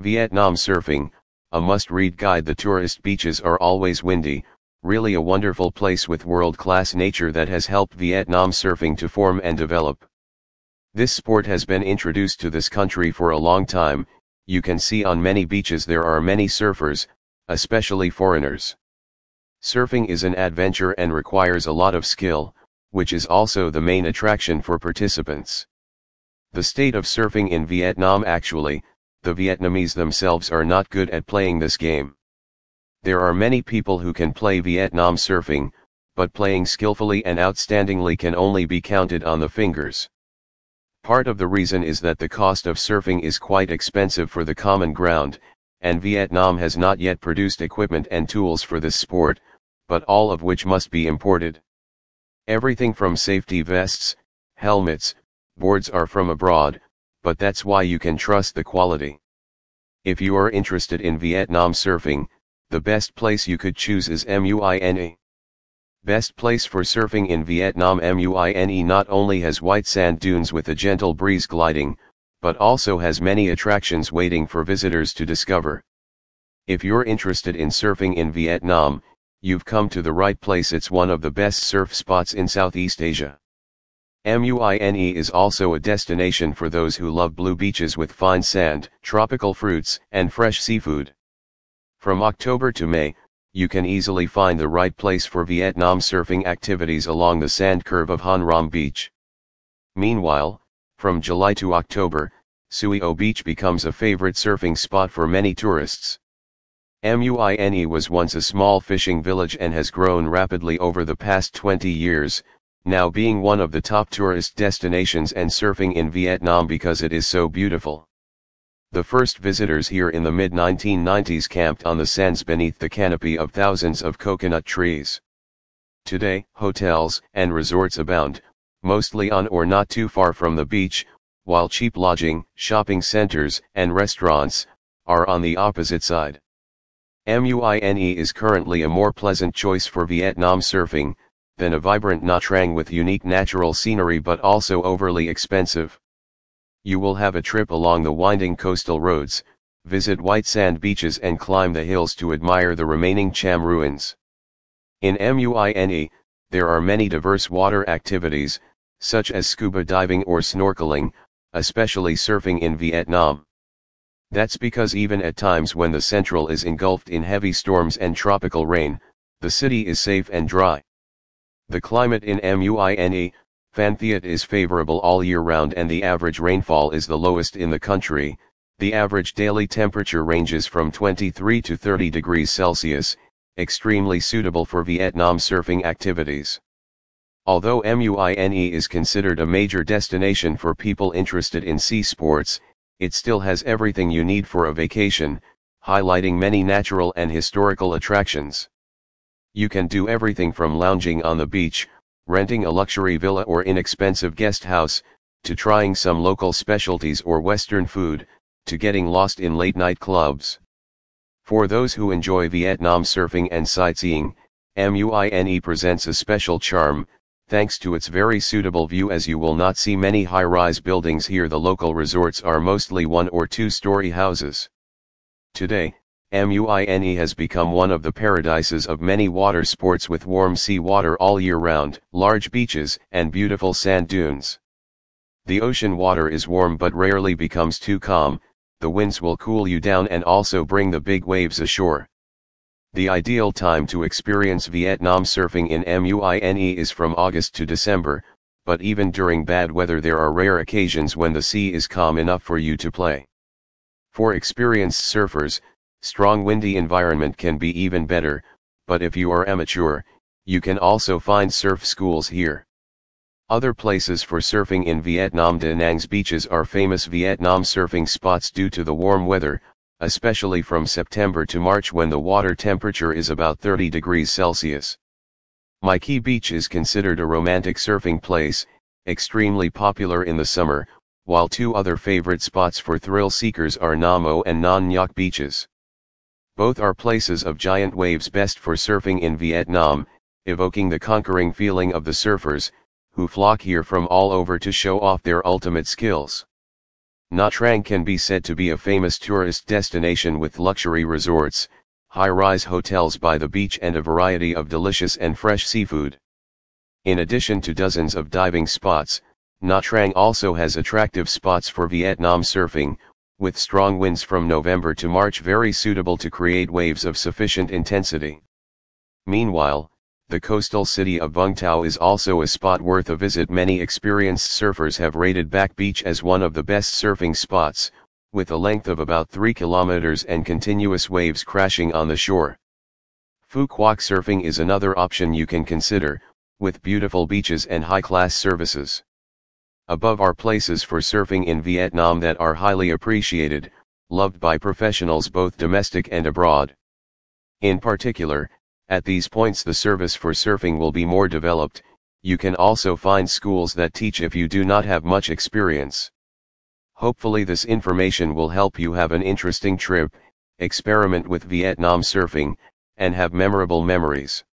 Vietnam Surfing, a must-read guide The tourist beaches are always windy, really a wonderful place with world-class nature that has helped Vietnam surfing to form and develop. This sport has been introduced to this country for a long time, you can see on many beaches there are many surfers, especially foreigners. Surfing is an adventure and requires a lot of skill, which is also the main attraction for participants. The state of surfing in Vietnam actually, the Vietnamese themselves are not good at playing this game. There are many people who can play Vietnam surfing, but playing skillfully and outstandingly can only be counted on the fingers. Part of the reason is that the cost of surfing is quite expensive for the common ground, and Vietnam has not yet produced equipment and tools for this sport, but all of which must be imported. Everything from safety vests, helmets, boards are from abroad, but that's why you can trust the quality. If you are interested in Vietnam surfing, the best place you could choose is Mui Ne. Best place for surfing in Vietnam Mui Ne not only has white sand dunes with a gentle breeze gliding, but also has many attractions waiting for visitors to discover. If you're interested in surfing in Vietnam, you've come to the right place it's one of the best surf spots in Southeast Asia. Mui Ne is also a destination for those who love blue beaches with fine sand, tropical fruits, and fresh seafood. From October to May, you can easily find the right place for Vietnam surfing activities along the sand curve of Hon Rom Beach. Meanwhile, from July to October, Suio Beach becomes a favorite surfing spot for many tourists. MUINE was once a small fishing village and has grown rapidly over the past 20 years, now being one of the top tourist destinations and surfing in Vietnam because it is so beautiful. The first visitors here in the mid-1990s camped on the sands beneath the canopy of thousands of coconut trees. Today, hotels and resorts abound, mostly on or not too far from the beach, while cheap lodging, shopping centers, and restaurants, are on the opposite side. Mui Ne is currently a more pleasant choice for Vietnam surfing, than a vibrant Nha Trang with unique natural scenery but also overly expensive. You will have a trip along the winding coastal roads, visit white sand beaches and climb the hills to admire the remaining Cham ruins. In Mui Ne, there are many diverse water activities, such as scuba diving or snorkeling, especially surfing in Vietnam. That's because even at times when the central is engulfed in heavy storms and tropical rain, the city is safe and dry. The climate in Mui Ne, Phan Thiet is favorable all year round and the average rainfall is the lowest in the country, the average daily temperature ranges from 23 to 30 degrees Celsius, extremely suitable for Vietnam surfing activities. Although Mui Ne is considered a major destination for people interested in sea sports, it still has everything you need for a vacation, highlighting many natural and historical attractions. You can do everything from lounging on the beach, renting a luxury villa or inexpensive guest house, to trying some local specialties or Western food, to getting lost in late night clubs. For those who enjoy Vietnam surfing and sightseeing, Mui Ne presents a special charm, thanks to its very suitable view as you will not see many high-rise buildings here the local resorts are mostly one or two-story houses. Today, Mui Ne has become one of the paradises of many water sports with warm sea water all year round, large beaches, and beautiful sand dunes. The ocean water is warm but rarely becomes too calm, the winds will cool you down and also bring the big waves ashore. The ideal time to experience Vietnam surfing in Mui Ne is from August to December, but even during bad weather there are rare occasions when the sea is calm enough for you to play. For experienced surfers, Strong windy environment can be even better, but if you are amateur, you can also find surf schools here. Other places for surfing in Vietnam Da Nang's beaches are famous Vietnam surfing spots due to the warm weather, especially from September to March when the water temperature is about 30 degrees Celsius. My Khe Beach is considered a romantic surfing place, extremely popular in the summer, while two other favorite spots for thrill seekers are Nam O and Non Nuoc beaches. Both are places of giant waves best for surfing in Vietnam, evoking the conquering feeling of the surfers, who flock here from all over to show off their ultimate skills. Nha Trang can be said to be a famous tourist destination with luxury resorts, high-rise hotels by the beach and a variety of delicious and fresh seafood. In addition to dozens of diving spots, Nha Trang also has attractive spots for Vietnam surfing, with strong winds from November to March very suitable to create waves of sufficient intensity. Meanwhile, the coastal city of Vung Tau is also a spot worth a visit. Many experienced surfers have rated Back Beach as one of the best surfing spots, with a length of about 3 kilometers and continuous waves crashing on the shore. Quoc surfing is another option you can consider, with beautiful beaches and high-class services. Above are places for surfing in Vietnam that are highly appreciated, loved by professionals both domestic and abroad. In particular, at these points the service for surfing will be more developed, you can also find schools that teach if you do not have much experience. Hopefully this information will help you have an interesting trip, experiment with Vietnam surfing, and have memorable memories.